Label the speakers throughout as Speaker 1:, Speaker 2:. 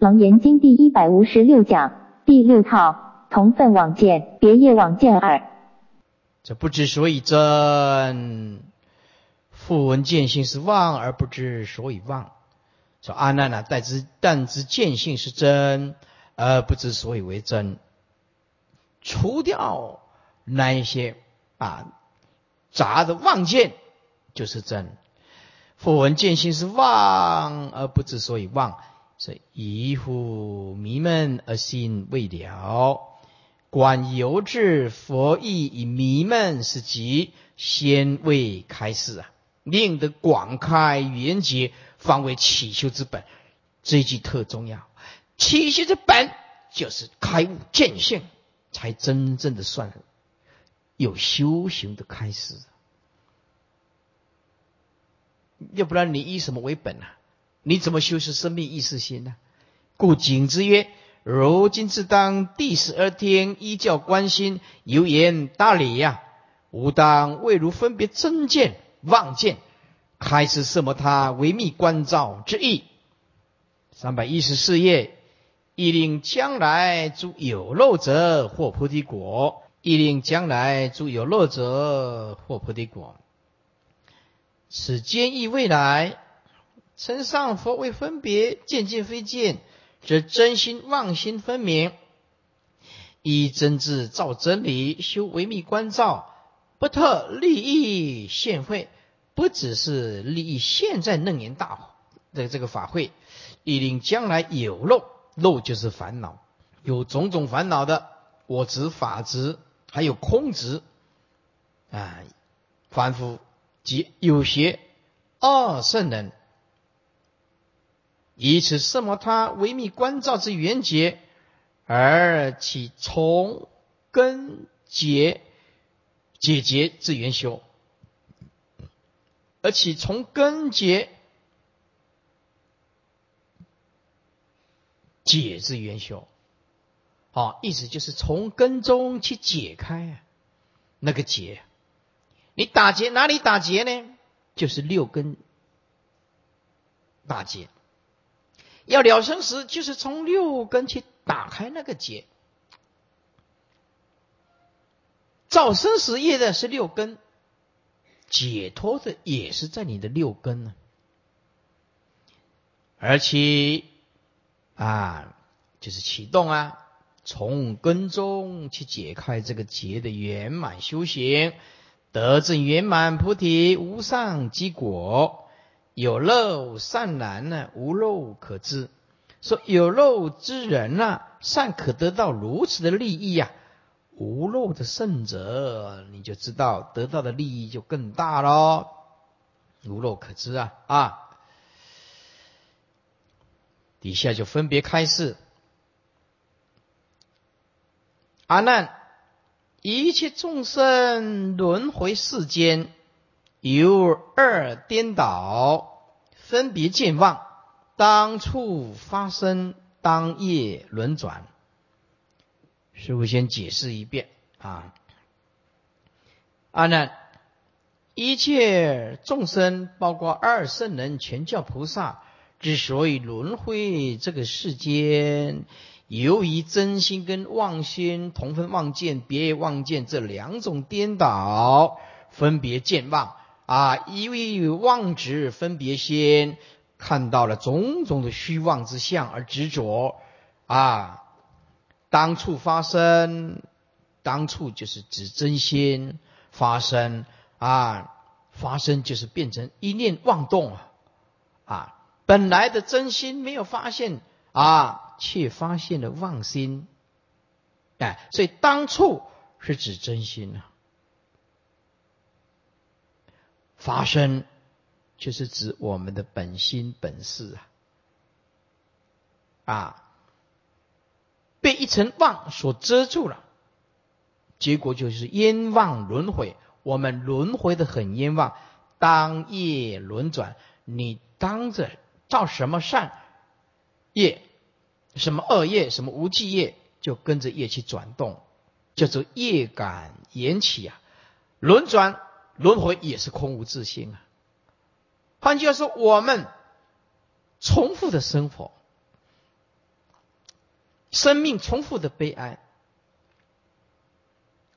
Speaker 1: 楞严经第一百五十六讲第六套同分往见别业往见二。
Speaker 2: 这不知所以真，复闻见性是妄而不知所以妄。说阿难啊，但知但知见性是真，而不知所以为真。除掉那一些啊杂的妄见，就是真。复闻见性是妄而不知所以妄，所以疑乎迷闷而心未了。观由至佛意以迷闷是即先未开示啊，令得广开圆结，方为起修之本。这一句特重要，起修之本就是开悟见性，才真正的算有修行的开始。要不然你以什么为本呢？你怎么修持生命意识心呢？故景之曰：如今自当第十二天依教观心，有言大礼呀！吾当未如分别真见、妄见，开始色摩他为密观照之意。三百一十四页，亦令将来诸有漏者获菩提果；亦令将来诸有漏者获菩提果。此坚义未来，称上佛为分别见见非见，则真心妄心分明。以真智照真理，修唯密观照，不特利益现会，不只是利益现在楞严大的这个法会，以令将来有漏漏就是烦恼，有种种烦恼的我执法执，还有空执啊，凡夫。即有邪二圣人，以此色摩他微密观照之缘结，而起从根结解结之缘修，而其从根结解之缘修，好，意思就是从根中去解开啊那个结。你打结哪里打结呢？就是六根打结。要了生死，就是从六根去打开那个结。造生死业的是六根，解脱的也是在你的六根呢。而且啊，就是启动啊，从根中去解开这个结的圆满修行。得证圆满菩提无上积果，有漏善难呢？无漏可知。说有漏之人呐，善可得到如此的利益呀。无漏的圣者，你就知道得到的利益就更大喽。无漏可知啊啊！底下就分别开示。阿难。一切众生轮回世间，由二颠倒，分别见望，当处发生，当夜轮转。师父先解释一遍啊，阿难，一切众生，包括二圣人、全教菩萨，之所以轮回这个世间。由于真心跟妄心同分妄见，别妄见这两种颠倒，分别见妄啊，因为妄执分别心，看到了种种的虚妄之相而执着啊。当处发生，当处就是指真心发生啊，发生就是变成一念妄动啊啊，本来的真心没有发现啊。却发现了妄心，哎，所以当处是指真心啊，发生就是指我们的本心本事啊，啊，被一层妄所遮住了，结果就是冤枉轮回，我们轮回的很冤枉，当业轮转，你当着造什么善业？什么恶业，什么无记业，就跟着业去转动，叫做业感缘起啊，轮转轮回也是空无自性啊。换句话说，我们重复的生活，生命重复的悲哀，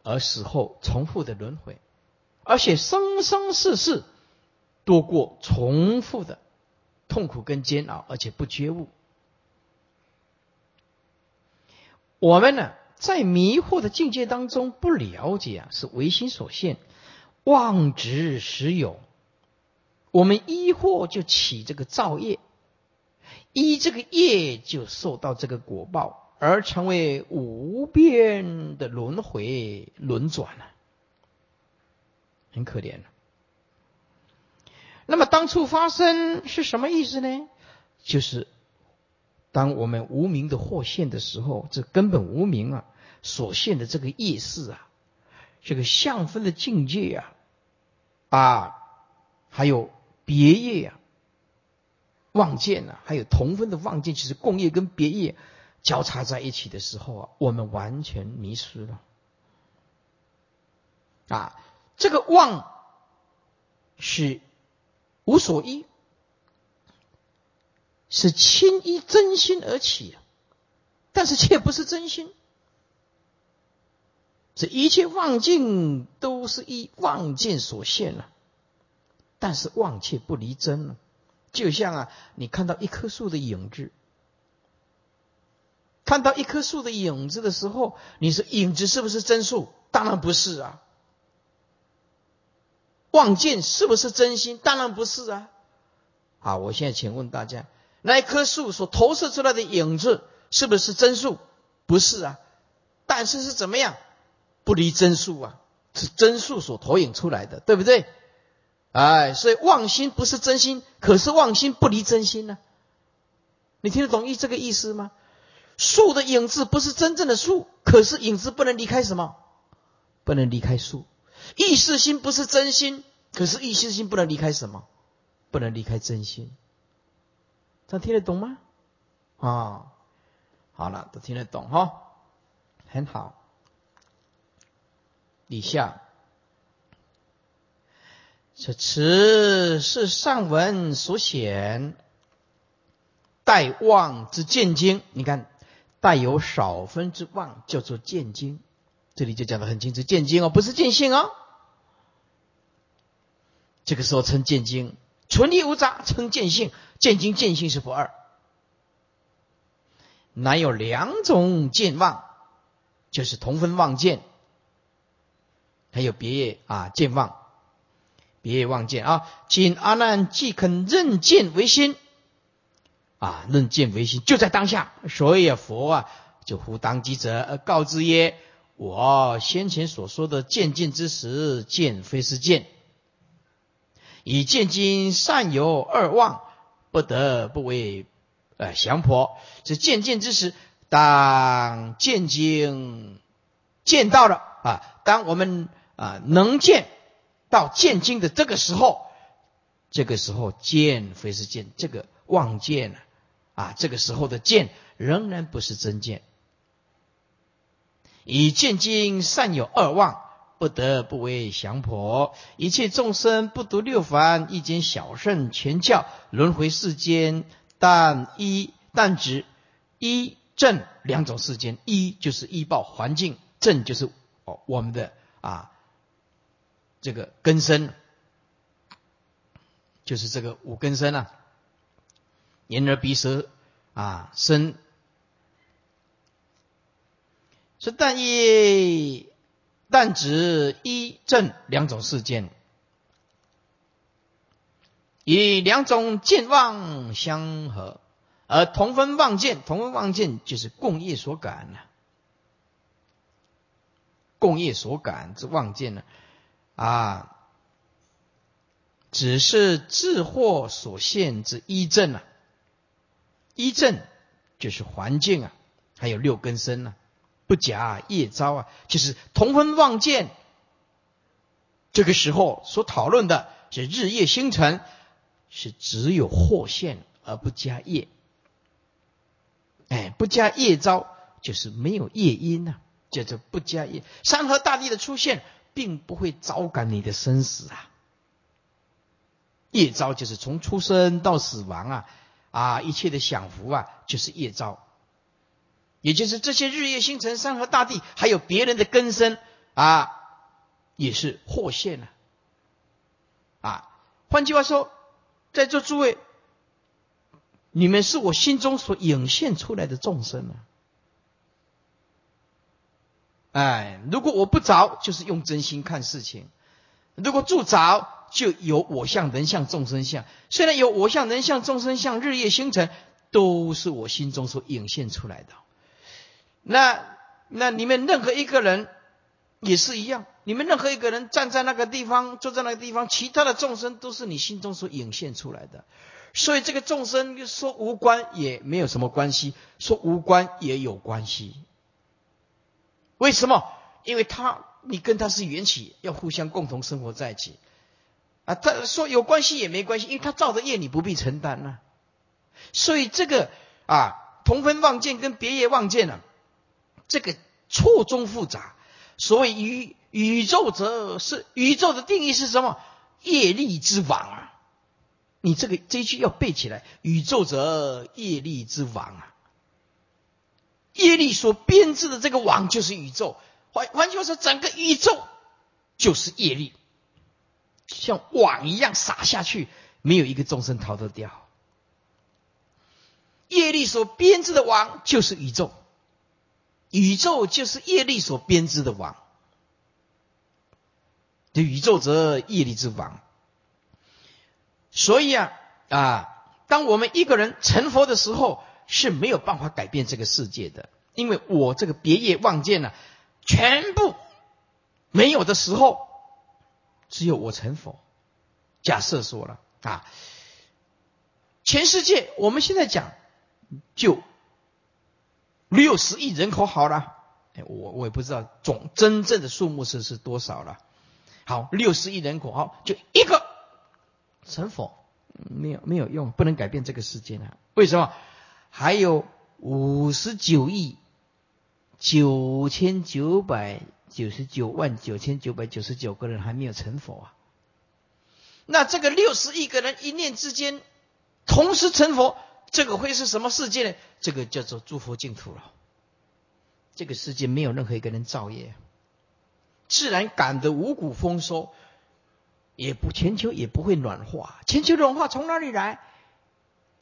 Speaker 2: 而死后重复的轮回，而且生生世世多过重复的痛苦跟煎熬，而且不觉悟。我们呢，在迷惑的境界当中不了解啊，是唯心所现，妄执实有。我们依惑就起这个造业，依这个业就受到这个果报，而成为无边的轮回轮转了，很可怜了。那么当初发生是什么意思呢？就是当我们无名的惑现的时候，这根本无名啊，所现的这个意识啊，这个相分的境界啊，啊，还有。别业呀，望见呐，还有同分的望见，其实共业跟别业交叉在一起的时候啊，我们完全迷失了。啊，这个望是无所依，是轻依真心而起，但是却不是真心。这一切望境都是依望见所现了。但是妄却不离真了，就像啊，你看到一棵树的影子，看到一棵树的影子的时候，你说影子是不是真树？当然不是啊。望见是不是真心？当然不是啊。好，我现在请问大家，那一棵树所投射出来的影子是不是真树？不是啊。但是是怎么样？不离真树啊，是真树所投影出来的，对不对？哎，所以妄心不是真心，可是妄心不离真心呢。你听得懂意这个意思吗？树的影子不是真正的树，可是影子不能离开什么？不能离开树。意识心不是真心，可是意识心不能离开什么？不能离开真心。这听得懂吗？啊，好了，都听得懂哈，很好。以下。这此是上文所显待望之见经，你看带有少分之望叫做见经，这里就讲的很清楚，见经哦，不是见性哦。这个时候称见经，纯利无杂称见性，见经见性是不二，乃有两种见望，就是同分望见，还有别业啊见望。别业妄见啊！今阿难既肯认见为心，啊，认见为心就在当下，所以，佛啊就呼当机者而告之曰：我先前所说的见见之时，见非是见，以见经善有二望，不得不为呃降婆。这见见之时，当见经见到了啊，当我们啊能见。到见经的这个时候，这个时候见非是见，这个望见了啊，这个时候的见仍然不是真见。以见经善有二望，不得不为降婆。一切众生不读六凡，一间小圣全教轮回世间，但一但指一正两种世间，一就是依报环境，正就是哦我们的啊。这个根生，就是这个五根生啊，眼耳鼻舌啊身，是但一但指一正两种事件，以两种见望相合，而同分望见，同分望见就是共业所感呢，共业所感之望见呢。啊只是智惑所现之一正啊，一正就是环境啊，还有六根身啊，不假业招啊，就是同分望见。这个时候所讨论的是日夜星辰，是只有惑现而不加业。哎，不加业招就是没有业因呐，叫做不加业。山河大地的出现。并不会招感你的生死啊！业招就是从出生到死亡啊，啊，一切的享福啊，就是业招。也就是这些日月星辰、山河大地，还有别人的根生啊，也是祸现了。啊，换句话说，在座诸位，你们是我心中所涌现出来的众生啊。哎，如果我不着，就是用真心看事情；如果住着，就有我相、人相、众生相。虽然有我相、人相、众生相、日夜星辰，都是我心中所涌现出来的。那那你们任何一个人也是一样，你们任何一个人站在那个地方，坐在那个地方，其他的众生都是你心中所涌现出来的。所以这个众生说无关也没有什么关系，说无关也有关系。为什么？因为他你跟他是缘起，要互相共同生活在一起。啊，他说有关系也没关系，因为他造的业你不必承担呐。所以这个啊，同分望见跟别业望见呢，这个错综复杂。所谓宇宇宙则是宇宙的定义是什么？业力之网啊！你这个这一句要背起来。宇宙则业力之网啊！业力所编织的这个网就是宇宙。换换句话说，整个宇宙就是业力。像网一样撒下去，没有一个众生逃得掉。业力所编织的网就是宇宙，宇宙就是业力所编织的网。这宇宙则业力之网。所以啊啊，当我们一个人成佛的时候，是没有办法改变这个世界的，因为我这个别业望见了，全部没有的时候。只有我成佛。假设说了啊，全世界我们现在讲就六十亿人口好了，哎，我我也不知道总真正的数目是是多少了。好，六十亿人口好，就一个成佛，没有没有用，不能改变这个世界啊。为什么？还有五十九亿九千九百。九十九万九千九百九十九个人还没有成佛啊！那这个六十亿个人一念之间同时成佛，这个会是什么世界呢？这个叫做诸佛净土了。这个世界没有任何一个人造业，自然感得五谷丰收，也不全球也不会暖化。全球暖化从哪里来？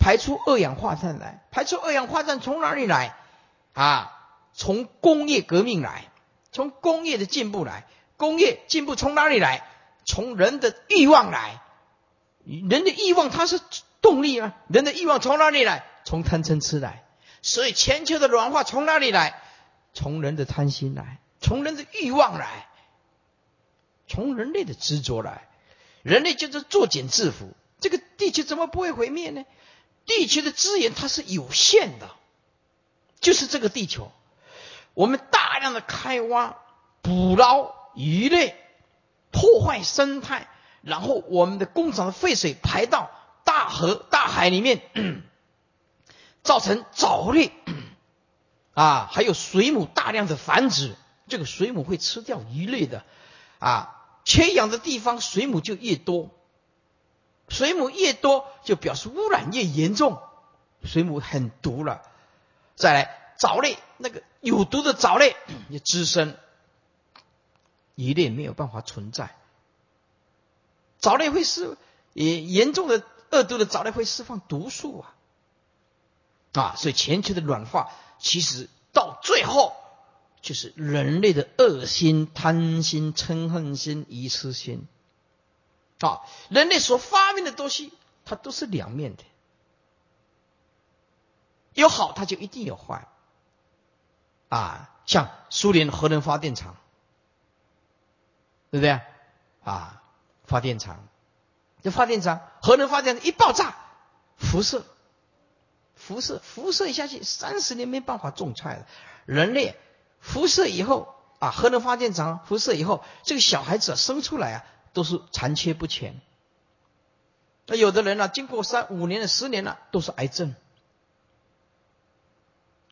Speaker 2: 排出二氧化碳来，排出二氧化碳从哪里来？啊，从工业革命来。从工业的进步来，工业进步从哪里来？从人的欲望来。人的欲望它是动力啊，人的欲望从哪里来？从贪嗔痴来。所以全球的软化从哪里来？从人的贪心来，从人的欲望来，从人类的执着来。人类就是作茧自缚。这个地球怎么不会毁灭呢？地球的资源它是有限的，就是这个地球。我们大量的开挖、捕捞鱼类，破坏生态，然后我们的工厂的废水排到大河、大海里面，造成藻类啊，还有水母大量的繁殖。这个水母会吃掉鱼类的啊，缺氧的地方水母就越多，水母越多就表示污染越严重，水母很毒了。再来。藻类那个有毒的藻类 也滋生，一定没有办法存在。藻类会释也严重的恶毒的藻类会释放毒素啊啊！所以前期的软化，其实到最后就是人类的恶心、贪心、嗔恨心、疑痴心啊！人类所发明的东西，它都是两面的，有好，它就一定有坏。啊，像苏联核能发电厂，对不对？啊，发电厂，这发电厂核能发电一爆炸，辐射，辐射，辐射一下去，三十年没办法种菜了。人类辐射以后啊，核能发电厂辐射以后，这个小孩子生出来啊，都是残缺不全。那有的人呢，经过三五年了、十年了，都是癌症。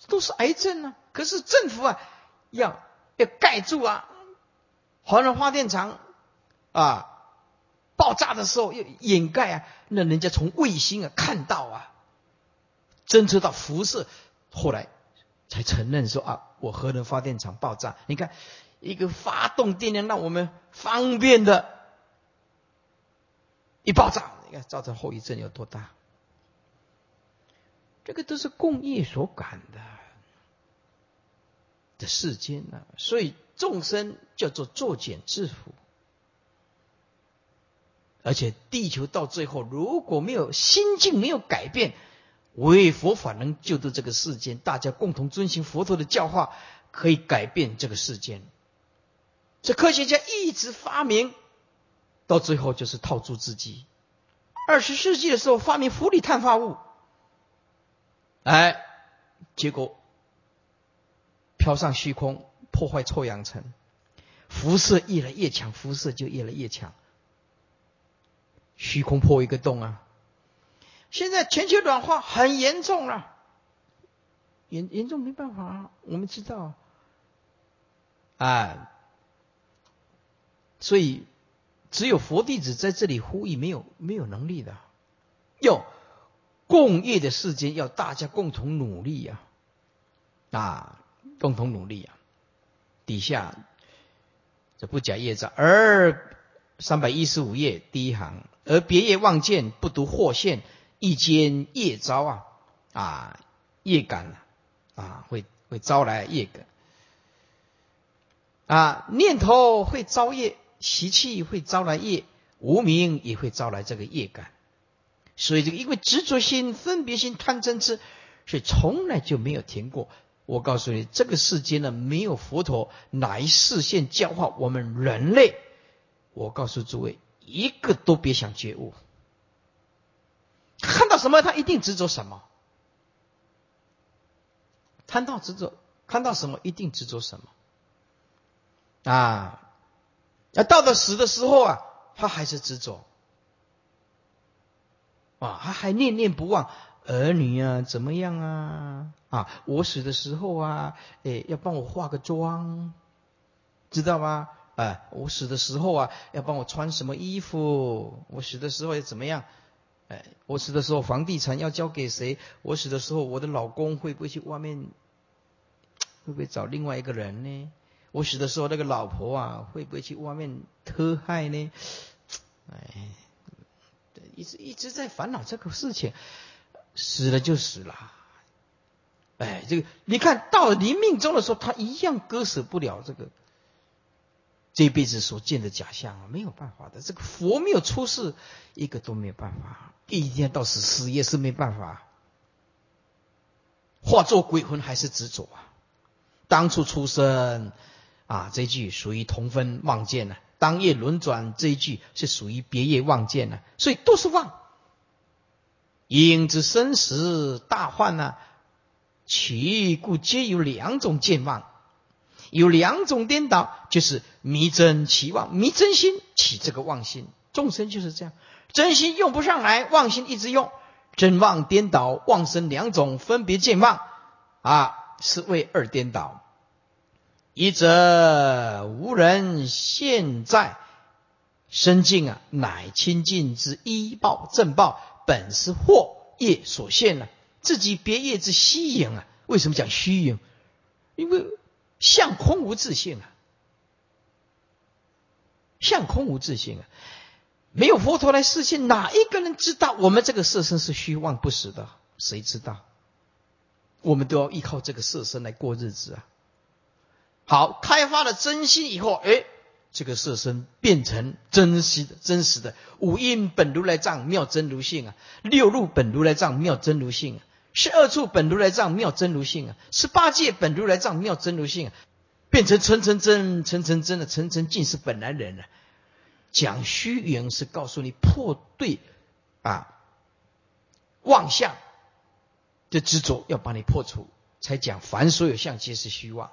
Speaker 2: 都是癌症啊！可是政府啊，要要盖住啊，核能发电厂啊爆炸的时候要掩盖啊，那人家从卫星啊看到啊，侦测到辐射，后来才承认说啊，我核能发电厂爆炸。你看，一个发动电量让我们方便的，一爆炸，你看造成后遗症有多大？这个都是共业所感的的世间呢，所以众生叫做作茧自缚。而且地球到最后，如果没有心境没有改变，唯佛法能救度这个世间，大家共同遵循佛陀的教化，可以改变这个世间。这科学家一直发明，到最后就是套住自己。二十世纪的时候发明氟利碳化物，哎，结果飘上虚空，破坏臭氧层，辐射越来越强，辐射就越来越强。虚空破一个洞啊！现在全球暖化很严重了，严严重没办法，我们知道啊，所以只有佛弟子在这里呼吁，没有没有能力的，要共业的世间，要大家共同努力呀，啊，共同努力啊！底下这不假业障，而三百一十五页第一行。而别业望见，不独祸现，一间业招啊啊业感啊会会招来业感啊念头会招业，习气会招来业，无名也会招来这个业感。所以这个因为执着心、分别心、贪嗔痴，所以从来就没有停过。我告诉你，这个世间呢，没有佛陀来视线教化我们人类。我告诉诸位。一个都别想觉悟，看到什么他一定执着什么，看到执着，看到什么一定执着什么，啊，那到了死的时候啊，他还是执着，啊，他还念念不忘儿女啊，怎么样啊？啊，我死的时候啊，哎，要帮我化个妆，知道吗？哎，我死的时候啊，要帮我穿什么衣服？我死的时候要怎么样？哎，我死的时候房地产要交给谁？我死的时候我的老公会不会去外面？会不会找另外一个人呢？我死的时候那个老婆啊，会不会去外面偷害呢？哎，一直一直在烦恼这个事情，死了就死了。哎，这个你看到临命终的时候，他一样割舍不了这个。这辈子所见的假象啊，没有办法的。这个佛没有出世，一个都没有办法。一天到死死也是没办法。化作鬼魂还是执着啊？当初出生啊，这句属于同分妄见呢。当夜轮转这一句是属于别业妄见呢。所以都是妄。因之生死大患呢，其故皆有两种见妄。有两种颠倒，就是迷真起妄，迷真心起这个妄心，众生就是这样，真心用不上来，妄心一直用，真妄颠倒，妄生两种分别见妄啊，是为二颠倒。一则无人现在身境啊，乃清净之依报正报，本是祸业所现了，自己别业之虚影啊。为什么讲虚影？因为。相空无自性啊，相空无自性啊，没有佛陀来示现，哪一个人知道我们这个色身是虚妄不实的？谁知道？我们都要依靠这个色身来过日子啊。好，开发了真心以后，哎，这个色身变成真实的、真实的五阴本如来藏妙真如性啊，六路本如来藏妙真如性啊。十二处本如来藏妙真如性啊，十八界本如来藏妙真如性啊，变成层层真、层层真的层层尽是本来人了。讲虚云是告诉你破对啊妄相的执着，要把你破除，才讲凡所有相皆是虚妄。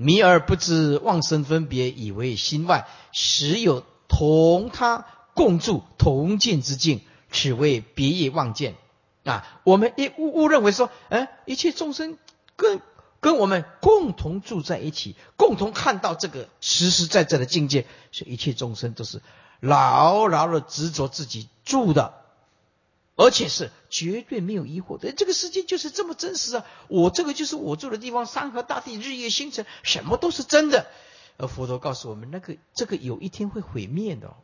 Speaker 2: 迷而不知妄生分别，以为心外实有同他共住同见之境，此为别业妄见。啊，我们一误误认为说，哎，一切众生跟跟我们共同住在一起，共同看到这个实实在在的境界，所以一切众生都是牢牢的执着自己住的而且是绝对没有疑惑的。这个世界就是这么真实啊！我这个就是我住的地方，山河大地、日月星辰，什么都是真的。而佛陀告诉我们，那个这个有一天会毁灭的，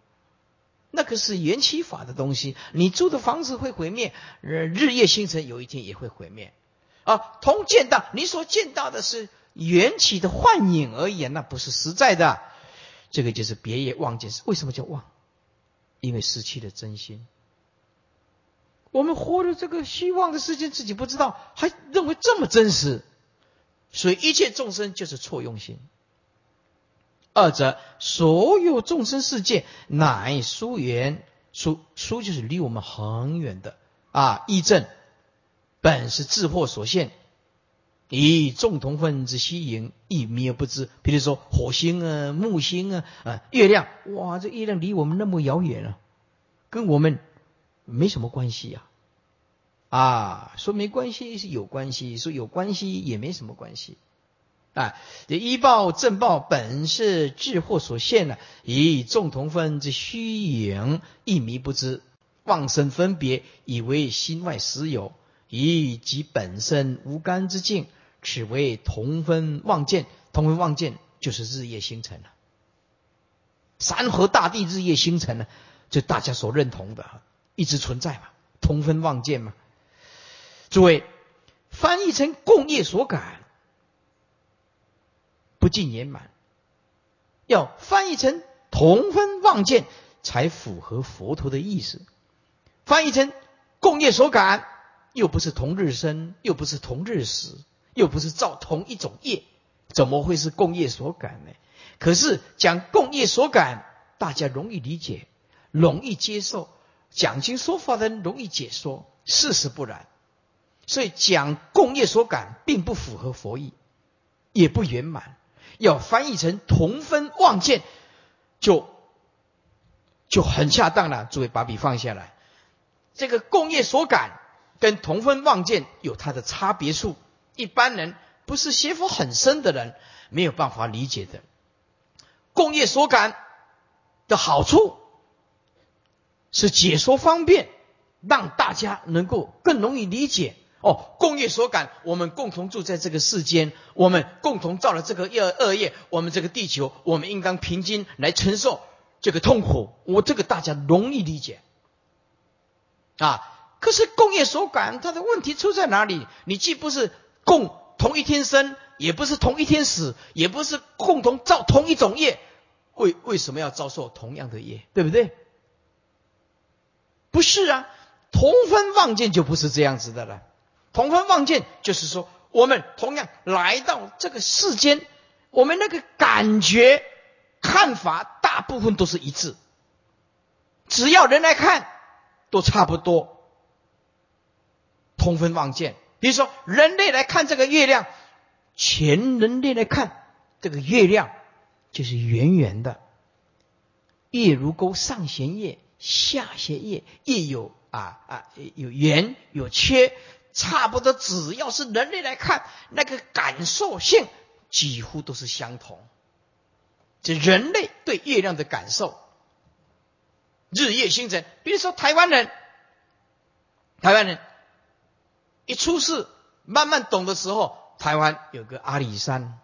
Speaker 2: 那个是缘起法的东西。你住的房子会毁灭，日日月星辰有一天也会毁灭。啊，同见到你所见到的是缘起的幻影而言，那不是实在的。这个就是别业妄见，为什么叫妄？因为失去了真心。我们活的这个虚妄的世界，自己不知道，还认为这么真实，所以一切众生就是错用心。二者，所有众生世界乃疏远，疏疏就是离我们很远的啊。义正本是智惑所现，以众同分之吸引，亦迷而不知。比如说火星啊、木星啊、啊月亮，哇，这月亮离我们那么遥远啊，跟我们。没什么关系呀，啊，啊说没关系是有关系，说有关系也没什么关系，啊，这一报正报本是智惑所现的，以众同分之虚影，一迷不知，妄生分别，以为心外实有，以及本身无干之境，此为同分妄见。同分妄见就是日夜星辰了，山河大地日夜星辰呢，就大家所认同的。一直存在嘛，同分妄见嘛。诸位，翻译成共业所感，不尽圆满。要翻译成同分妄见，才符合佛陀的意思。翻译成共业所感，又不是同日生，又不是同日死，又不是造同一种业，怎么会是共业所感呢？可是讲共业所感，大家容易理解，容易接受。讲经说法的人容易解说，事实不然，所以讲共业所感并不符合佛意，也不圆满。要翻译成同分妄见，就就很恰当了。诸位把笔放下来，这个共业所感跟同分妄见有它的差别处，一般人不是学佛很深的人没有办法理解的。共业所感的好处。是解说方便，让大家能够更容易理解哦。共业所感，我们共同住在这个世间，我们共同造了这个恶恶业，我们这个地球，我们应当平均来承受这个痛苦。我这个大家容易理解啊。可是共业所感，它的问题出在哪里？你既不是共同一天生，也不是同一天死，也不是共同造同一种业，为为什么要遭受同样的业？对不对？不是啊，同分望见就不是这样子的了。同分望见就是说，我们同样来到这个世间，我们那个感觉、看法大部分都是一致。只要人来看，都差不多。同分望见，比如说人类来看这个月亮，全人类来看这个月亮就是圆圆的，月如钩，上弦月。下弦月也有啊啊有圆有缺，差不多。只要是人类来看，那个感受性几乎都是相同。这人类对月亮的感受，日夜星辰。比如说台湾人，台湾人一出世慢慢懂的时候，台湾有个阿里山，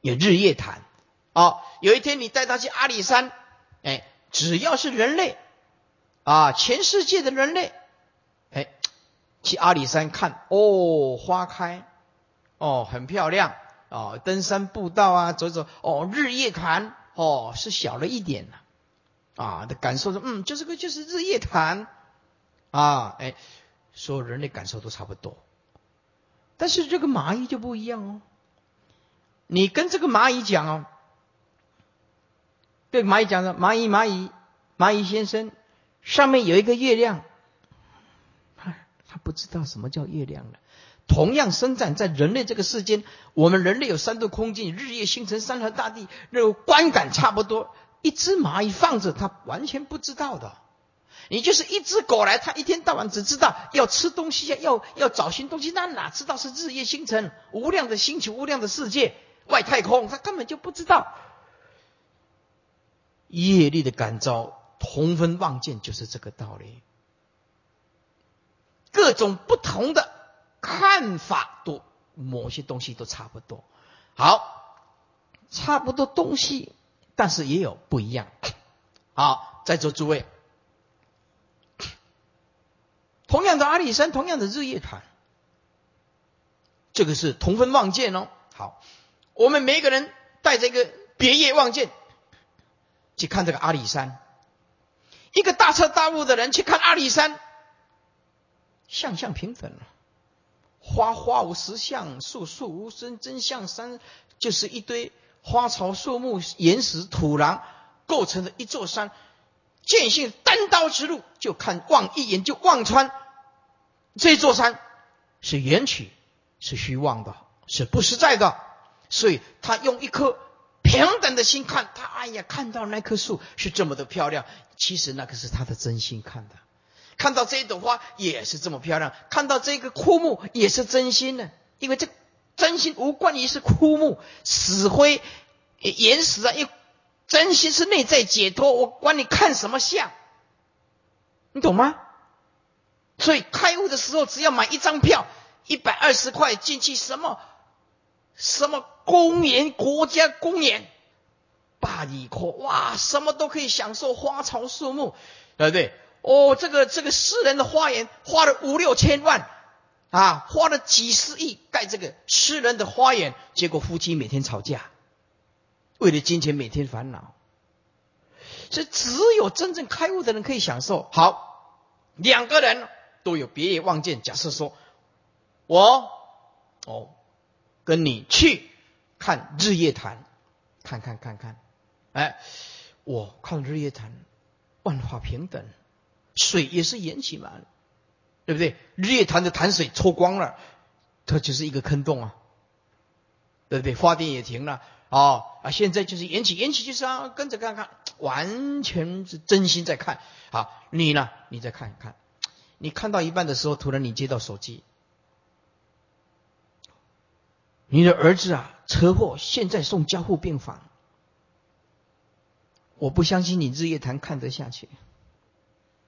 Speaker 2: 有日月潭。哦，有一天你带他去阿里山，哎。只要是人类，啊，全世界的人类，去阿里山看哦，花开，哦，很漂亮，哦，登山步道啊，走走，哦，日月潭，哦，是小了一点了，啊，的感受说，嗯，就这个就是日月潭，啊，哎，所有人类感受都差不多，但是这个蚂蚁就不一样哦，你跟这个蚂蚁讲哦。对蚂蚁讲说：“蚂蚁，蚂蚁，蚂蚁先生，上面有一个月亮。”他不知道什么叫月亮了。同样生长在人类这个世间，我们人类有三度空间，日夜星辰，山河大地，那个观感差不多。一只蚂蚁放着，它完全不知道的。你就是一只狗来，它一天到晚只知道要吃东西，要要找新东西，那哪知道是日夜星辰、无量的星球、无量的世界、外太空，它根本就不知道。业力的感召，同分望见就是这个道理。各种不同的看法，都某些东西都差不多。好，差不多东西，但是也有不一样。好，在座诸位，同样的阿里山，同样的日月潭，这个是同分望见哦。好，我们每一个人带着一个别业望见去看这个阿里山，一个大彻大悟的人去看阿里山。相相平等花花无实相，树树无真真相。山就是一堆花草树木、岩石土壤构成的一座山。见性单刀直入，就看望一眼就望穿这座山是缘起，是虚妄的，是不实在的。所以他用一颗平等的心看，他哎呀，看到那棵树是这么的漂亮，其实那个是他的真心看的。看到这一朵花也是这么漂亮，看到这个枯木也是真心的，因为这真心无关于是枯木、死灰、岩石啊，因真心是内在解脱，我管你看什么相，你懂吗？所以开悟的时候，只要买一张票，一百二十块进去，什么什么公园、国家公园、巴黎科，哇，什么都可以享受，花草树木，对不对？哦，这个这个私人的花园花了五六千万，啊，花了几十亿盖这个私人的花园，结果夫妻每天吵架，为了金钱每天烦恼，所以只有真正开悟的人可以享受。好，两个人都有别业望见。假设说，我哦跟你去看日月潭，看看看看，哎，我看日月潭，万法平等。水也是缘起嘛，对不对？日月潭的潭水抽光了，它就是一个坑洞啊，对不对？发电也停了啊啊！现在就是缘起，缘起就是啊，跟着看看，完全是真心在看。好，你呢？你再看一看，你看到一半的时候，突然你接到手机，你的儿子啊，车祸，现在送加护病房。我不相信你日月潭看得下去。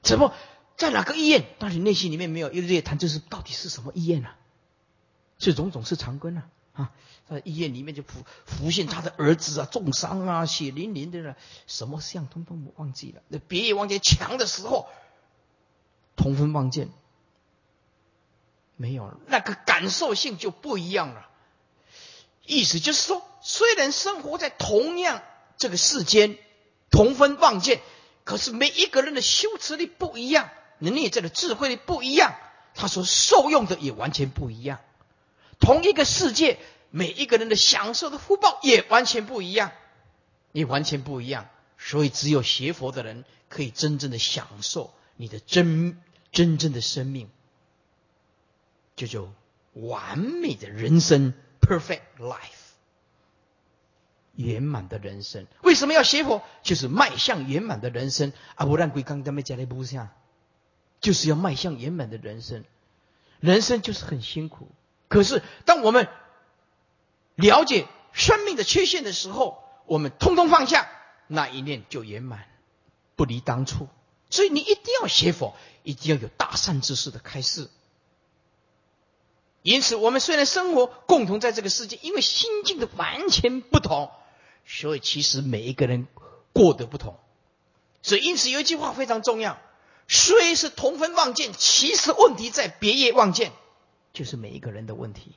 Speaker 2: 怎么在哪个医院？但你内心里面没有一日月潭，就是到底是什么医院呢？是种种是长庚啊啊！在医院里面就浮浮现他的儿子啊，重伤啊，血淋淋的了，什么像通通忘记了。那别业望见强的时候，同分望见没有了，那个感受性就不一样了。意思就是说，虽然生活在同样这个世间，同分望见。可是每一个人的修持力不一样，内在的智慧力不一样，他所受用的也完全不一样。同一个世界，每一个人的享受的福报也完全不一样，也完全不一样。所以，只有学佛的人可以真正的享受你的真真正的生命，这就完美的人生，perfect life。圆满的人生，为什么要学佛？就是迈向圆满的人生。啊，不然鬼刚刚没讲的不像，就是要迈向圆满的人生。人生就是很辛苦，可是当我们了解生命的缺陷的时候，我们通通放下，那一念就圆满，不离当初。所以你一定要学佛，一定要有大善之事的开示。因此，我们虽然生活共同在这个世界，因为心境的完全不同。所以，其实每一个人过得不同，所以因此有一句话非常重要：虽是同分望见，其实问题在别业望见，就是每一个人的问题，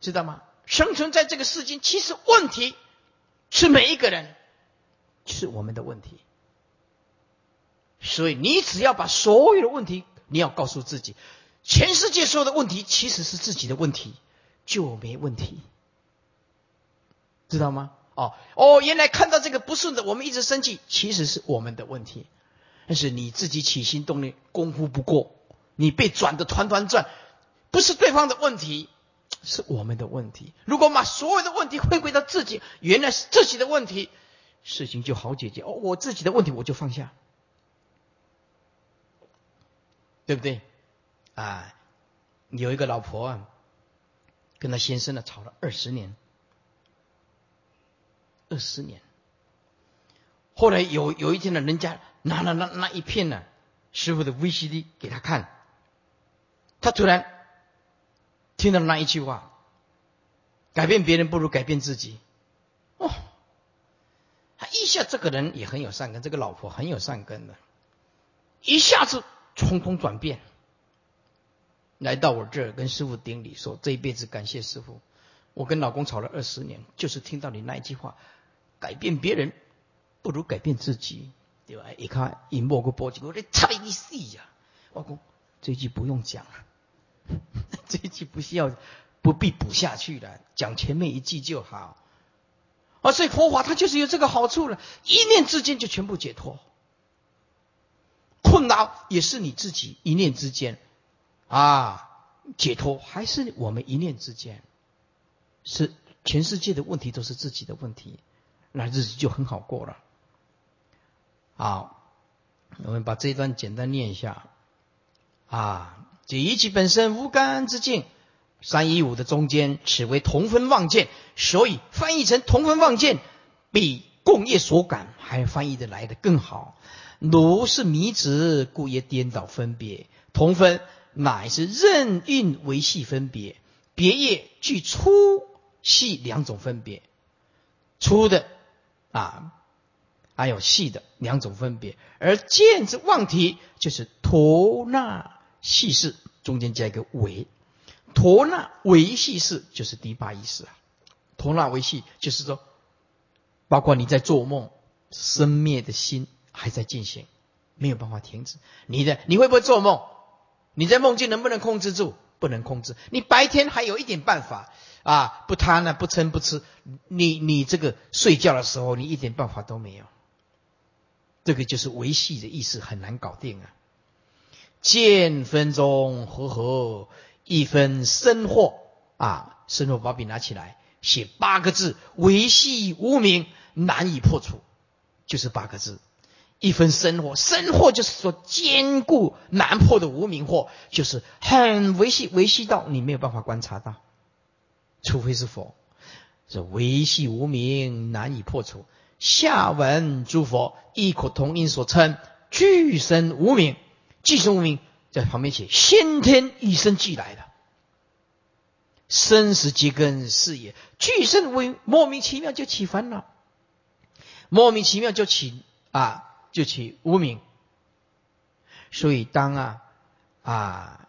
Speaker 2: 知道吗？生存在这个世间，其实问题是每一个人，是我们的问题。所以，你只要把所有的问题，你要告诉自己，全世界所有的问题其实是自己的问题，就没问题，知道吗？哦哦，原来看到这个不顺的，我们一直生气，其实是我们的问题。但是你自己起心动念功夫不过，你被转的团团转，不是对方的问题，是我们的问题。如果把所有的问题回归到自己，原来是自己的问题，事情就好解决。哦，我自己的问题我就放下，对不对？啊，有一个老婆啊，跟他先生呢吵了二十年。二十年，后来有有一天呢，人家拿了那那一片呢师傅的 VCD 给他看，他突然听到那一句话：“改变别人不如改变自己。”哦，他一下这个人也很有善根，这个老婆很有善根的，一下子匆匆转变，来到我这儿跟师傅顶礼，说这一辈子感谢师傅，我跟老公吵了二十年，就是听到你那一句话：“改变别人不如改变自己。”对吧？一看一摸个脖子，我这差一死呀！老公，这句不用讲了，这一句不需要，不必补下去了，讲前面一句就好。啊所以佛法它就是有这个好处了，一念之间就全部解脱。困扰也是你自己一念之间啊，解脱还是我们一念之间，是全世界的问题都是自己的问题，那日子就很好过了。好，我们把这一段简单念一下。啊，这一气本身无干之境，三一五的中间，此为同分妄见，所以翻译成同分妄见，比共业所感还翻译的来的更好。如是迷子，故也颠倒分别。同分乃是任运维系分别，别业具粗细两种分别。粗的啊。还有细的两种分别，而见之妄体就是陀那细事，中间加一个维，陀那维细事就是第八意识啊。陀那维细就是说，包括你在做梦，生灭的心还在进行，没有办法停止。你的你会不会做梦？你在梦境能不能控制住？不能控制。你白天还有一点办法啊，不贪呢，不嗔不吃。你你这个睡觉的时候，你一点办法都没有。这个就是维系的意思，很难搞定啊！见分中和合一分生祸啊，生祸把笔拿起来，写八个字：维系无名，难以破除，就是八个字。一分生惑，生惑就是说坚固难破的无名惑，就是很维系，维系到你没有办法观察到，除非是佛，是维系无名，难以破除。下文诸佛异口同音所称具身无名，具身无名在旁边写先天与生俱来的生死结根是也。具身为莫名其妙就起烦恼，莫名其妙就起啊就起无名。所以当啊啊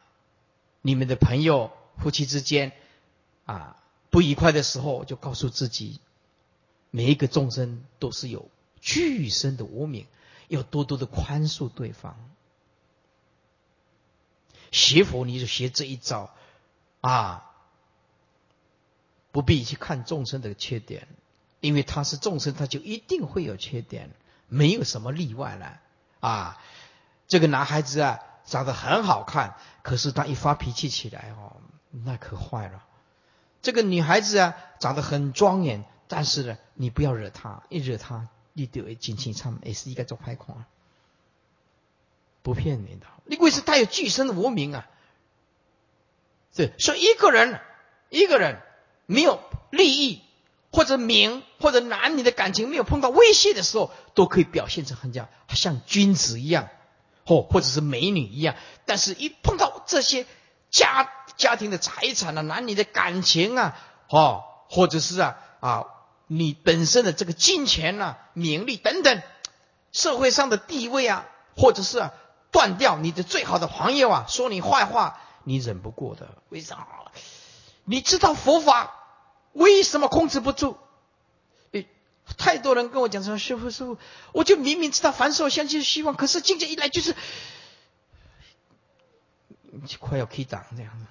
Speaker 2: 你们的朋友夫妻之间啊不愉快的时候，就告诉自己。每一个众生都是有具身的无名，要多多的宽恕对方。学佛你就学这一招啊，不必去看众生的缺点，因为他是众生，他就一定会有缺点，没有什么例外了啊。这个男孩子啊，长得很好看，可是他一发脾气起来哦，那可坏了。这个女孩子啊，长得很庄严。但是呢，你不要惹他，一惹他，你就会尽情唱，也是一个做坏狂，不骗你的。你为什么他有具身的无名啊？是说一个人，一个人没有利益或者名或者男女的感情没有碰到威胁的时候，都可以表现成很像像君子一样，或或者是美女一样。但是一碰到这些家家庭的财产啊、男女的感情啊，哦，或者是啊啊。你本身的这个金钱呐、名利等等，社会上的地位啊，或者是啊断掉你的最好的朋友啊，说你坏话，你忍不过的。为啥？你知道佛法为什么控制不住？诶，太多人跟我讲说，师傅师傅，我就明明知道凡事相信希望，可是境界一来就是快要可以挡这样的。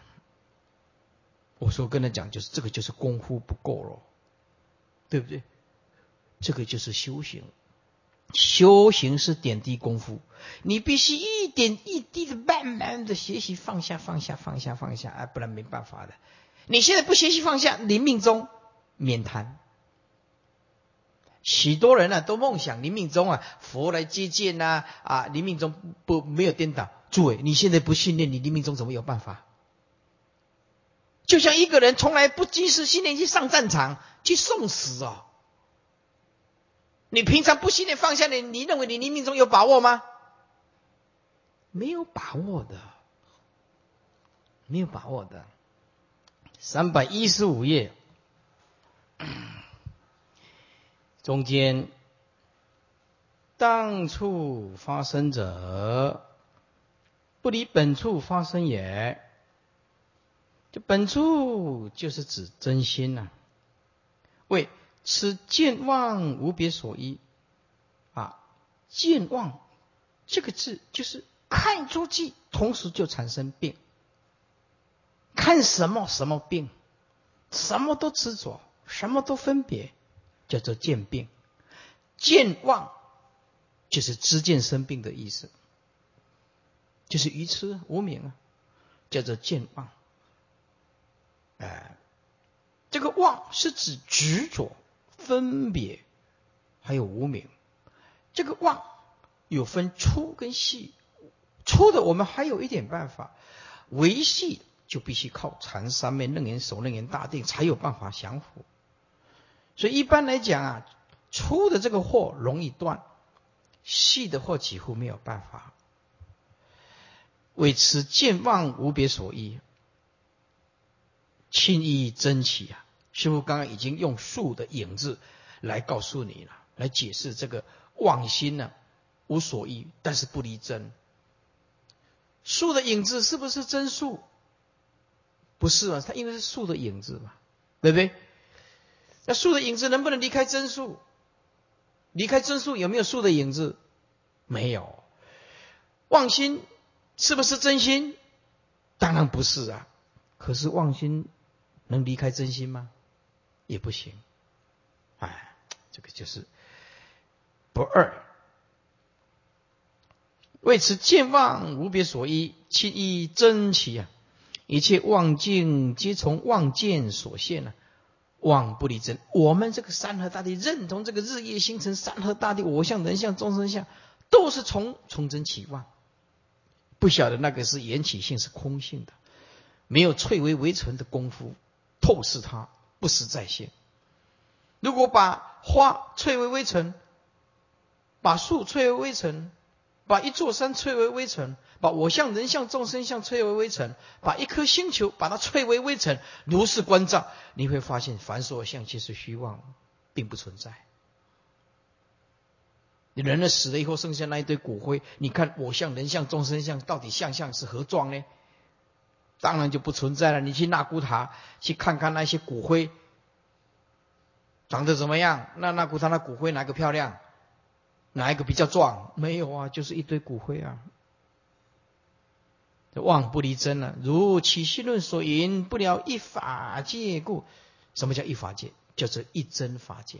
Speaker 2: 我说跟他讲，就是这个就是功夫不够了。对不对？这个就是修行，修行是点滴功夫，你必须一点一滴的慢慢的学习放下放下放下放下，啊，不然没办法的。你现在不学习放下，临命中免谈。许多人呢都梦想临命中啊佛来接见呐啊临命中不没有颠倒。诸位，你现在不训练，你临命中怎么有办法？就像一个人从来不及时训练去上战场去送死哦，你平常不训练放下你，你认为你你命中有把握吗？没有把握的。没有把握的。三百一十五页，中间，当处发生者，不离本处发生也。这本处就是指真心呐。为此见望无别所依啊，见望这个字就是看出去，同时就产生病。看什么什么病，什么都执着，什么都分别，叫做见病。见妄就是知见生病的意思，就是愚痴无明啊，叫做见妄。哎，这个妄是指执着、分别，还有无明。这个妄有分粗跟细，粗的我们还有一点办法，维系。就必须靠禅三昧、楞严手、楞严大定才有办法降伏。所以一般来讲啊，粗的这个货容易断，细的货几乎没有办法。为此见望无别所依，轻易真起啊！师傅刚刚已经用树的影子来告诉你了，来解释这个妄心呢无所依，但是不离真。树的影子是不是真树？不是啊，它因为是树的影子嘛，对不对？那树的影子能不能离开真树？离开真树有没有树的影子？没有。妄心是不是真心？当然不是啊。可是妄心能离开真心吗？也不行。哎，这个就是不二。为此见妄无别所依，其依真其啊。一切妄境皆从妄见所现呢，妄不离真。我们这个山河大地认同这个日夜星辰、山河大地、我相、人相、众生相，都是从从真起妄。不晓得那个是缘起性，是空性的，没有翠微微尘的功夫透视它，不实在性。如果把花翠微微尘，把树翠微微尘。把一座山摧为微尘，把我相、人相、众生相摧为微尘，把一颗星球把它摧为微尘，如是观照，你会发现凡所有相皆是虚妄，并不存在。你人呢死了以后剩下那一堆骨灰，你看我相、人相、众生相到底相相是何状呢？当然就不存在了。你去纳古塔去看看那些骨灰长得怎么样？那纳古塔那骨灰哪个漂亮？哪一个比较壮？没有啊，就是一堆骨灰啊。妄不离真啊，如起心论所言，不了一法界故。什么叫一法界？叫做一真法界。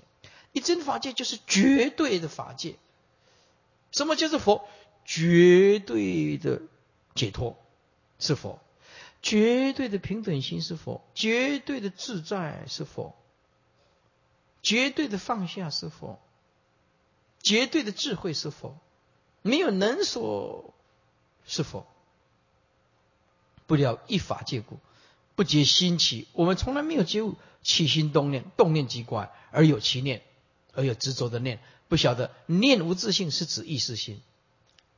Speaker 2: 一真法界就是绝对的法界。什么叫做佛？绝对的解脱是佛？绝对的平等心是佛？绝对的自在是佛？绝对的放下是佛？绝对的智慧是否没有能所是否不了一法界故不觉心起？我们从来没有觉悟起心动念，动念即观，而有其念，而有执着的念，不晓得念无自性是指意识心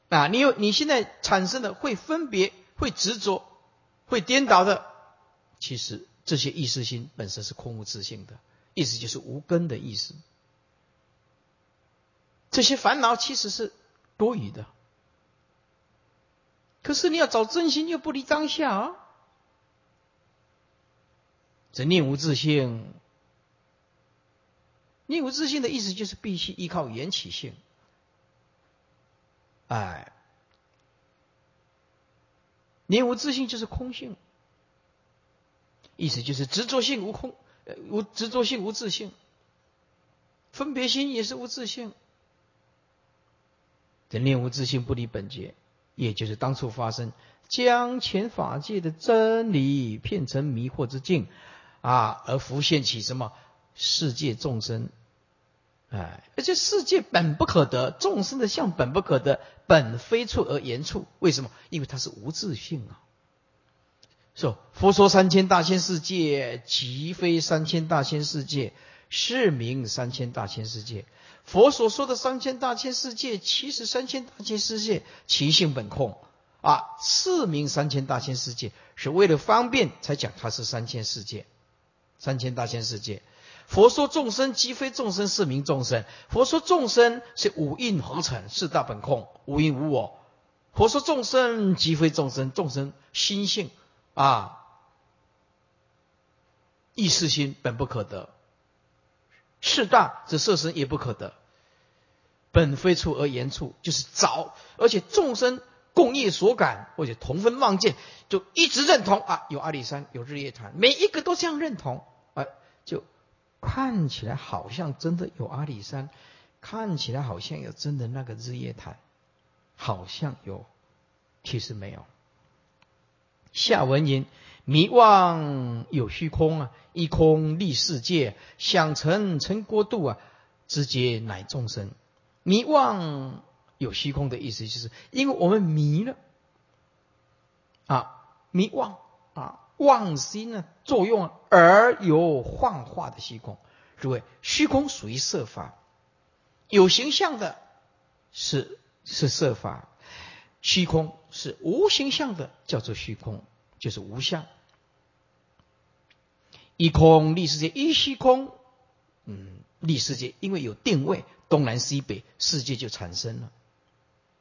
Speaker 2: 啊！你有你现在产生的会分别、会执着、会颠倒的，其实这些意识心本身是空无自性的，意思就是无根的意思。这些烦恼其实是多余的，可是你要找真心，又不离当下啊。这念无自性，念无自性的意思就是必须依靠缘起性。哎，念无自性就是空性，意思就是执着性无空，呃无执着性无自性，分别心也是无自性。人念无自性不离本觉，也就是当初发生将前法界的真理骗成迷惑之境啊，而浮现起什么世界众生，哎，而且世界本不可得，众生的相本不可得，本非处而言处，为什么？因为它是无自性啊。说佛说三千大千世界，即非三千大千世界，是名三千大千世界。佛所说的三千大千世界，其实三千大千世界其性本空啊，四名三千大千世界是为了方便才讲它是三千世界，三千大千世界。佛说众生即非众生，是名众生。佛说众生是五蕴合成，四大本空，无因无我。佛说众生即非众生，众生心性啊，意识心本不可得。四大则色身也不可得。本非处而言处，就是找，而且众生共业所感，或者同分望见，就一直认同啊，有阿里山，有日月潭，每一个都这样认同，啊，就看起来好像真的有阿里山，看起来好像有真的那个日月潭，好像有，其实没有。下文言迷妄有虚空啊，一空立世界，想成成国度啊，直接乃众生。迷妄有虚空的意思，就是因为我们迷了啊，迷妄啊，妄心呢作用而有幻化的虚空。诸位，虚空属于色法，有形象的是是色法，虚空是无形象的，叫做虚空，就是无相。一空立世界，一虚空，嗯，立世界，因为有定位。东南西北，世界就产生了。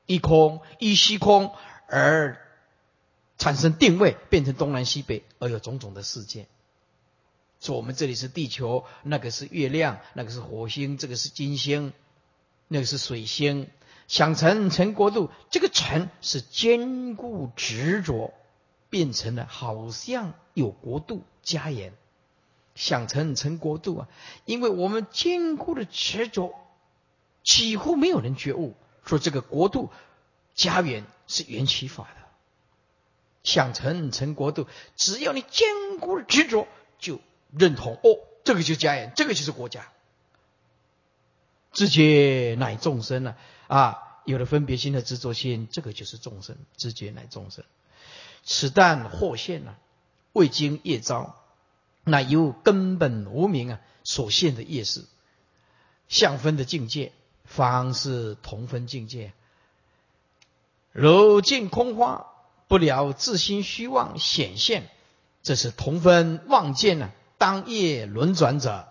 Speaker 2: 一空一虚空，而产生定位，变成东南西北，而有种种的世界。说我们这里是地球，那个是月亮，那个是火星，这个是金星，那个是水星。想成成国度，这个成是坚固执着，变成了好像有国度家园。想成成国度啊，因为我们坚固的执着。几乎没有人觉悟，说这个国度家园是缘起法的，想成成国度，只要你坚固的执着，就认同哦，这个就是家园，这个就是国家，直觉乃众生呢啊，有了分别心的执着心，这个就是众生，直觉乃众生。此但惑现呢，未经业招，乃由根本无明啊所现的业事，相分的境界。方是同分境界，如见空花，不了自心虚妄显现，这是同分妄见呢。当业轮转者，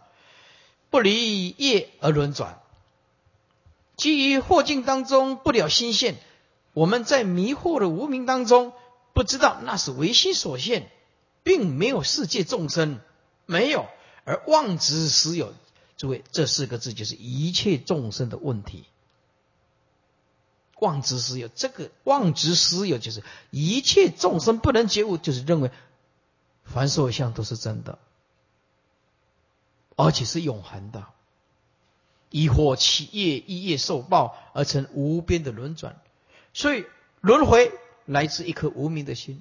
Speaker 2: 不离业而轮转。基于惑境当中不了心现，我们在迷惑的无名当中，不知道那是唯心所现，并没有世界众生没有，而妄执实有。诸位，这四个字就是一切众生的问题。妄执实有，这个妄执实有就是一切众生不能觉悟，就是认为凡所有相都是真的，而且是永恒的。疑惑起业，一业受报，而成无边的轮转。所以轮回来自一颗无名的心，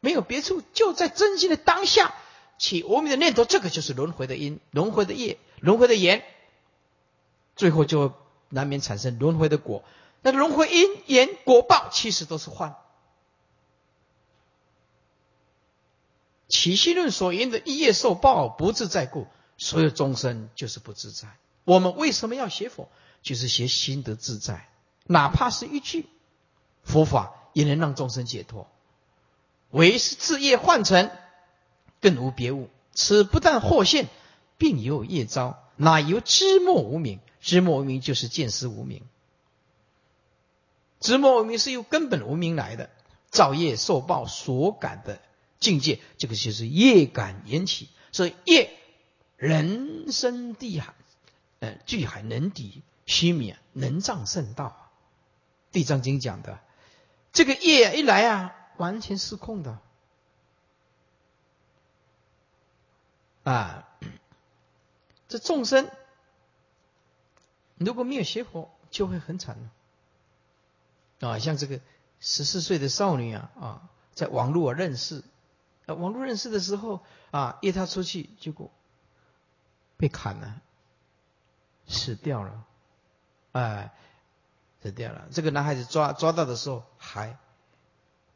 Speaker 2: 没有别处，就在真心的当下。起无名的念头，这个就是轮回的因，轮回的业，轮回的缘，最后就难免产生轮回的果。那轮回因缘果报，其实都是幻。起心论所言的一业受报不自在故，所有众生就是不自在。我们为什么要学佛？就是学心得自在，哪怕是一句佛法，也能让众生解脱。唯是自业幻成。更无别物，此不但祸现，并有业招，乃由知末无明。知末无明就是见识无明，知末无明是由根本无明来的，造业受报所感的境界，这个就是业感引起。所以业人生地海，呃，巨海能抵虚弥，能障圣道。地藏经讲的，这个业一来啊，完全失控的。啊，这众生如果没有学佛，就会很惨了。啊，像这个十四岁的少女啊，啊，在网络认识，啊，网络认识的时候啊，约她出去，结果被砍了，死掉了，哎，死掉了。这个男孩子抓抓到的时候，还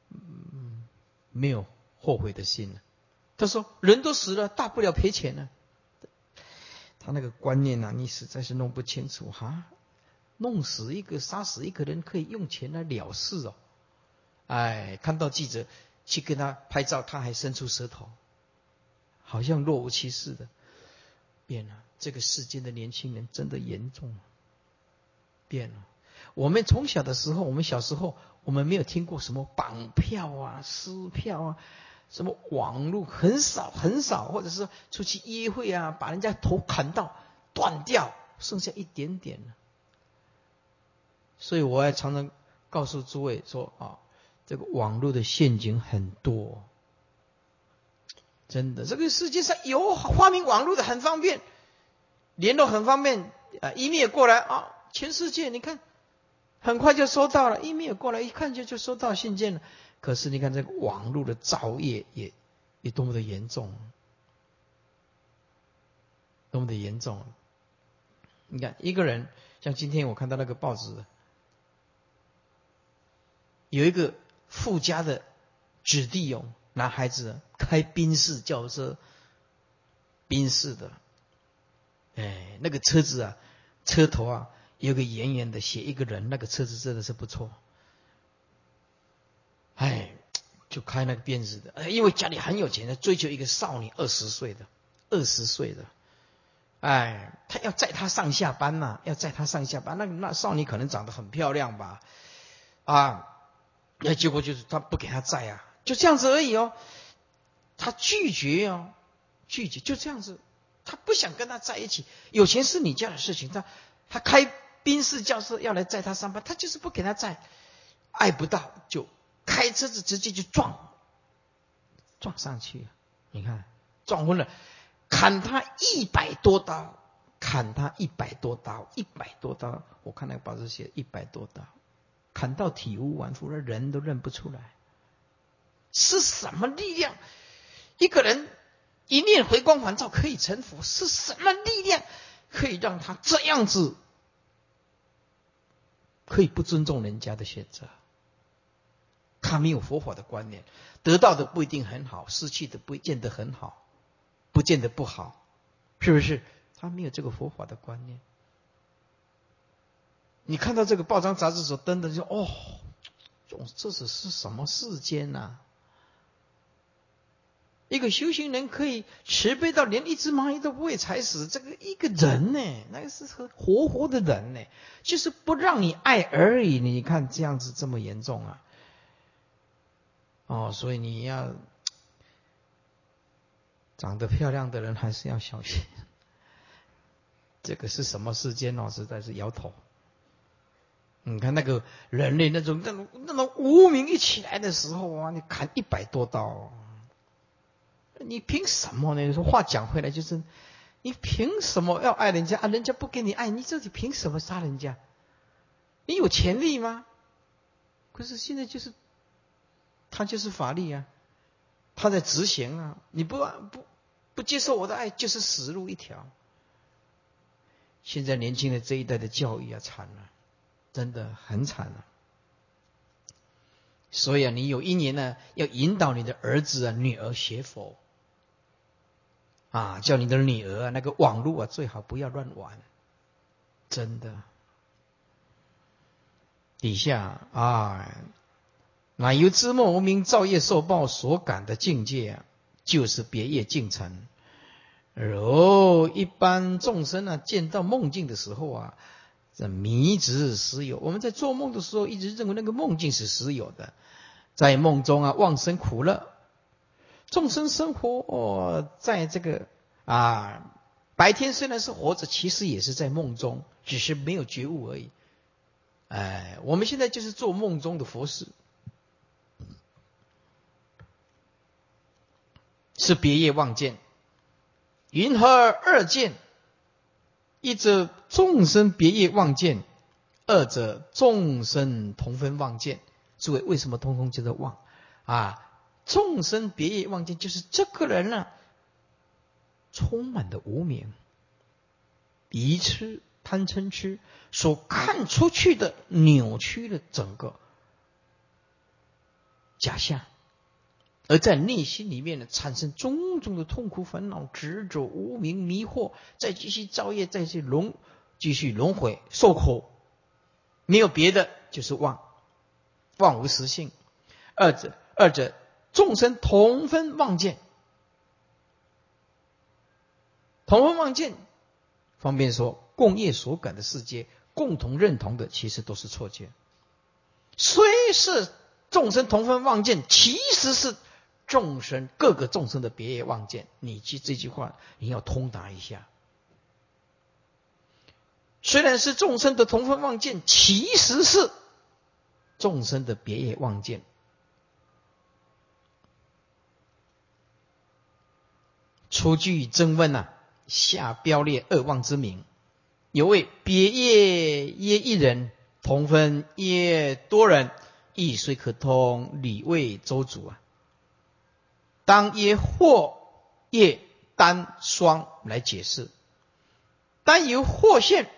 Speaker 2: 嗯没有后悔的心呢。他说：“人都死了，大不了赔钱呢。”他那个观念呢，你实在是弄不清楚哈。弄死一个、杀死一个人，可以用钱来了事哦。哎，看到记者去跟他拍照，他还伸出舌头，好像若无其事的。变了，这个世间的年轻人真的严重了。变了，我们从小的时候，我们小时候，我们没有听过什么绑票啊、撕票啊，什么网络很少很少，或者是出去约会啊，把人家头砍到断掉，剩下一点点了。所以我也常常告诉诸位说啊，这个网络的陷阱很多。真的，这个世界上有发明网络的很方便，联络很方便啊一面过来啊，全世界你看，很快就收到了一没有过来一看就就收到信件了。可是你看这个网络的造业也也多么的严重，多么的严重。你看一个人，像今天我看到那个报纸，有一个富家的子弟哟。男孩子开宾士轿车，宾士的，哎，那个车子啊，车头啊有个圆圆的写一个人，那个车子真的是不错。哎，就开那个辫子的，因为家里很有钱，追求一个少女，二十岁的，二十岁的，哎，他要载她上下班呐，要载她上下班，那那少女可能长得很漂亮吧，啊，那结果就是他不给他载啊。就这样子而已哦，他拒绝哦，拒绝就这样子，他不想跟他在一起。有钱是你家的事情，他他开宾士教授要来载他上班，他就是不给他载，爱不到就开车子直接就撞，撞上去，你看撞昏了，砍他一百多刀，砍他一百多刀，一百多刀，我看那个报纸写一百多刀，砍到体无完肤，了人都认不出来。是什么力量？一个人一念回光返照可以成佛，是什么力量可以让他这样子可以不尊重人家的选择？他没有佛法的观念，得到的不一定很好，失去的不见得很好，不见得不好，是不是？他没有这个佛法的观念。你看到这个报章杂志所登的，就哦，这这是是什么世间呐？一个修行人可以慈悲到连一只蚂蚁都不会踩死，这个一个人呢，那个是活活的人呢，就是不让你爱而已。你看这样子这么严重啊！哦，所以你要长得漂亮的人还是要小心。这个是什么世间哦？实在是摇头。你看那个人类那种那种那种无名一起来的时候啊，你砍一百多刀。你凭什么呢？说话讲回来就是，你凭什么要爱人家啊？人家不给你爱，你自己凭什么杀人家？你有权利吗？可是现在就是，他就是法律啊，他在执行啊。你不不不接受我的爱，就是死路一条。现在年轻的这一代的教育啊，惨了，真的很惨了。所以啊，你有一年呢，要引导你的儿子啊、女儿学佛。啊，叫你的女儿啊，那个网络啊，最好不要乱玩，真的。底下啊，乃由知梦无明造业受报所感的境界啊，就是别业境成。如一般众生啊，见到梦境的时候啊，这迷执实有。我们在做梦的时候，一直认为那个梦境是实有的，在梦中啊，妄生苦乐。众生生活在这个啊白天虽然是活着，其实也是在梦中，只是没有觉悟而已。哎，我们现在就是做梦中的佛事，是别业望见。云何二见？一者众生别业望见，二者众生同分望见。诸位，为什么通通叫做望啊？众生别业望见，就是这个人呢，充满的无名、愚痴、贪嗔痴所看出去的扭曲的整个假象，而在内心里面呢，产生种种的痛苦、烦恼、执着、无名、迷惑，再继续造业，再去轮，继续轮回受苦，没有别的，就是妄，妄无实性。二者二者众生同分妄见，同分妄见，方便说共业所感的世界，共同认同的其实都是错觉。虽是众生同分妄见，其实是众生各个众生的别业妄见。你记这句话，你要通达一下。虽然是众生的同分妄见，其实是众生的别业妄见。出句争问呐，下标列二妄之名。有谓别业耶一人，同分耶多人，亦虽可通，理未周主啊。当耶或业单双来解释，单由或现。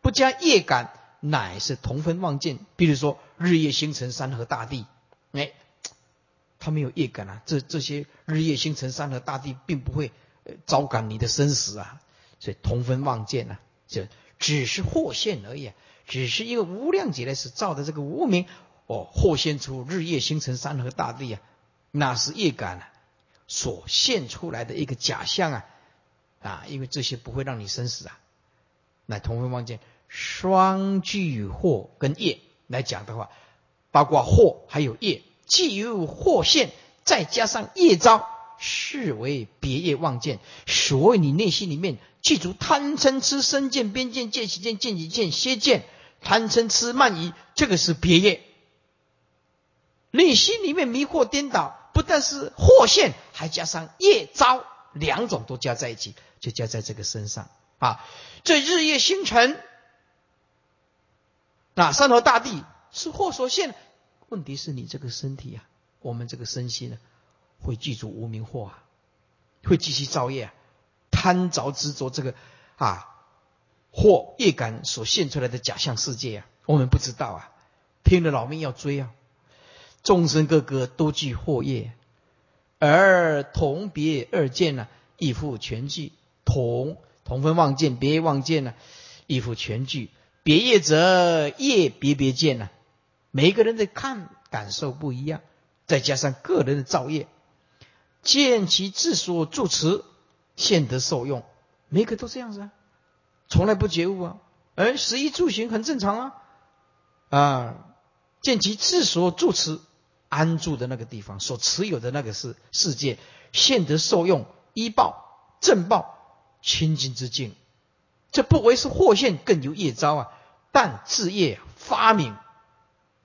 Speaker 2: 不加业感，乃是同分妄见。比如说日月星辰山河大地，哎，他没有业感啊。这这些日夜星辰山河大地，并不会呃招感你的生死啊。所以同分妄见啊，就只是惑现而已。只是因为无量劫来是造的这个无名，哦，惑现出日夜星辰山河大地啊，那是业感啊所现出来的一个假象啊啊，因为这些不会让你生死啊，那同分妄见。双具惑跟业来讲的话，包括惑还有业，既有惑现，再加上业招，视为别业妄见。所以你内心里面记住贪嗔痴身见边见见起见见起见歇见，贪嗔痴慢疑，这个是别业。内心里面迷惑颠倒，不但是惑现，还加上业招，两种都加在一起，就加在这个身上啊。这日夜星辰。那山河大地是祸所现，问题是你这个身体啊，我们这个身心呢，会记住无名祸啊，会继续造业，啊，贪着执着这个啊或业感所现出来的假象世界啊，我们不知道啊，拼了老命要追啊，众生个个都具祸业，而同别二见呢，亦复全具同同分妄见，别妄见呢，亦复全具。别业者业别别见呢，每个人的看感受不一样，再加上个人的造业，见其自所住持，现得受用，每个都这样子啊，从来不觉悟啊，而食衣住行很正常啊，啊，见其自所住持安住的那个地方，所持有的那个是世界，现得受用，依报正报清净之境。这不为是祸现，更有业招啊！但自业发明，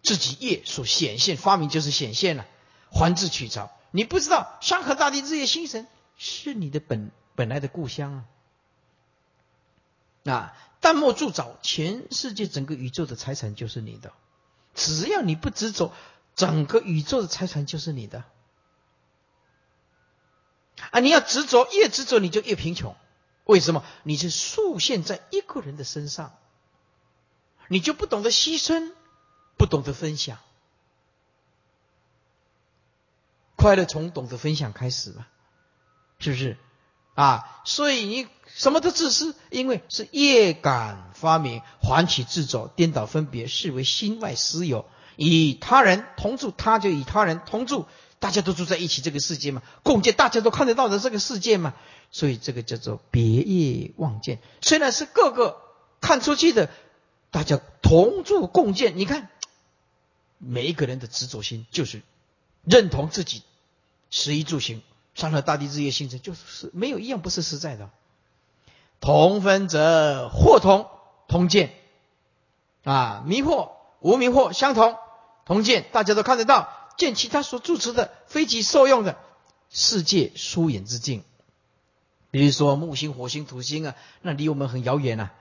Speaker 2: 自己业所显现，发明就是显现了，还自取招。你不知道山河大地、日夜星辰是你的本本来的故乡啊！啊，淡莫铸造，全世界整个宇宙的财产就是你的，只要你不执着，整个宇宙的财产就是你的。啊，你要执着，越执着你就越贫穷。为什么你是束限在一个人的身上？你就不懂得牺牲，不懂得分享。快乐从懂得分享开始吧，是不是？啊，所以你什么都自私，因为是业感发明，还起自走，颠倒分别，视为心外私有，与他人同住，他就与他人同住。大家都住在一起，这个世界嘛，共建大家都看得到的这个世界嘛，所以这个叫做别业妄见。虽然是各个看出去的，大家同住共建。你看，每一个人的执着心就是认同自己，食衣住行、山河大地、日夜星辰，就是没有一样不是实在的。同分则或同同见啊，迷惑无迷惑相同同见，大家都看得到。见其他所住持的非己受用的世界疏远之境，比如说木星、火星、土星啊，那离我们很遥远呐。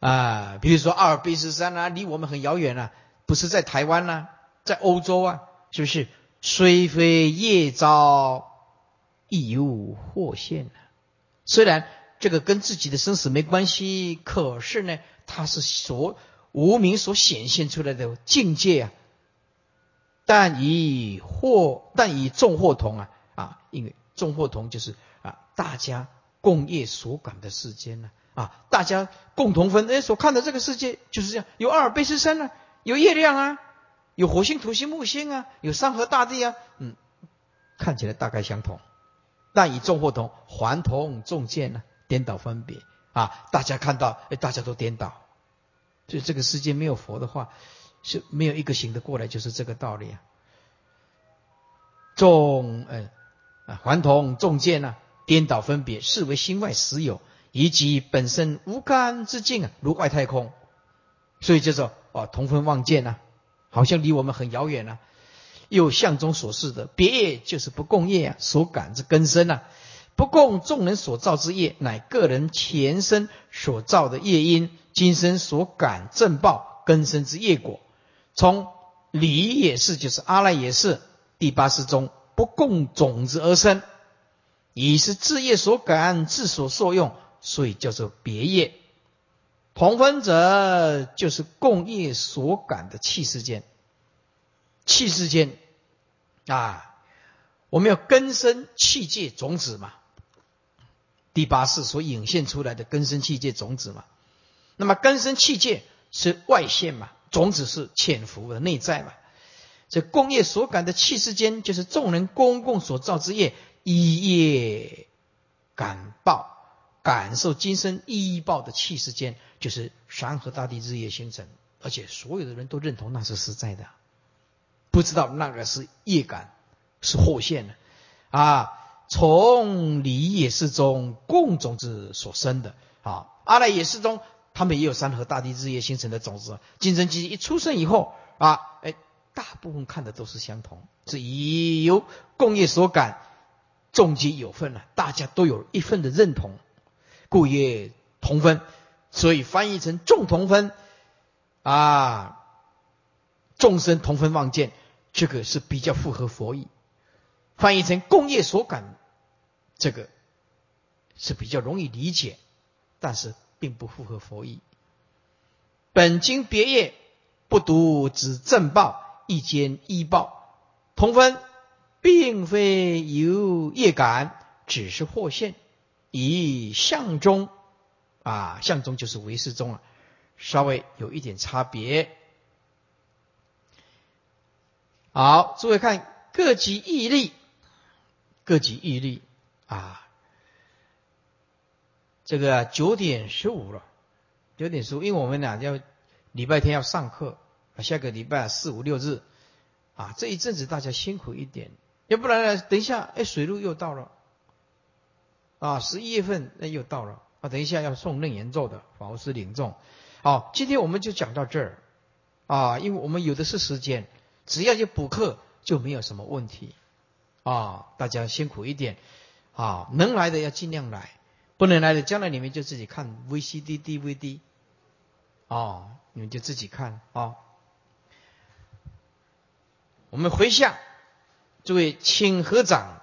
Speaker 2: 啊，比如说阿尔卑斯山啊，离我们很遥远啊，不是在台湾呐，在欧洲啊，是不是？虽非业招，亦有祸现啊。虽然这个跟自己的生死没关系，可是呢，它是所无名所显现出来的境界啊。但以或但以众或同啊啊，因为众或同就是啊，大家共业所感的世间呢啊，大家共同分哎所看的这个世界就是这样，有阿尔卑斯山啊，有月亮啊，有火星、土星、木星啊，有山河大地啊，嗯，看起来大概相同，但以众或同，还同众见呢，颠倒分别。啊，大家看到，哎，大家都颠倒，所以这个世界没有佛的话，是没有一个行得过来，就是这个道理啊。众，嗯，啊，还同众见呢，颠倒分别，视为心外实有，以及本身无干之境啊，如外太空，所以叫做哦同分望见呐。好像离我们很遥远啊。又相中所示的别业，就是不共业啊，所感之根深呐，不共众人所造之业，乃个人前身所造的业因，今生所感正报根深之业果。从理也是，就是阿赖也是第八识中不共种子而生，以是自业所感，自所受用，所以叫做别业。同分者就是共业所感的气世间，气世间啊，我们要根生气界种子嘛，第八世所引现出来的根生气界种子嘛。那么根生气界是外现嘛，种子是潜伏的内在嘛。这共业所感的气世间，就是众人公共所造之业，一业感报。感受今生依报的气世间，就是山河大地日夜星辰，而且所有的人都认同那是实在的，不知道那个是业感，是惑现的啊！从离也是中共种子所生的啊，阿赖也是中，他们也有山河大地日夜星辰的种子。金生机一出生以后啊，哎，大部分看的都是相同，是以由共业所感，众皆有份了，大家都有一份的认同。故业同分，所以翻译成众同分啊，众生同分望见，这个是比较符合佛意。翻译成共业所感，这个是比较容易理解，但是并不符合佛意。本经别业不独指正报，一兼一报同分，并非由业感，只是获现。以相中啊，相中就是唯识中啊，稍微有一点差别。好，诸位看各级毅力，各级毅力啊，这个九点十五了，九点十五，因为我们俩要礼拜天要上课，下个礼拜四五六日啊，这一阵子大家辛苦一点，要不然呢，等一下哎，水路又到了。啊，十一月份那又到了啊！等一下要送楞严咒的法务师领众。好，今天我们就讲到这儿啊，因为我们有的是时间，只要有补课就没有什么问题啊。大家辛苦一点啊，能来的要尽量来，不能来的将来你们就自己看 VCD、DVD 啊，你们就自己看啊。我们回向，诸位请合掌。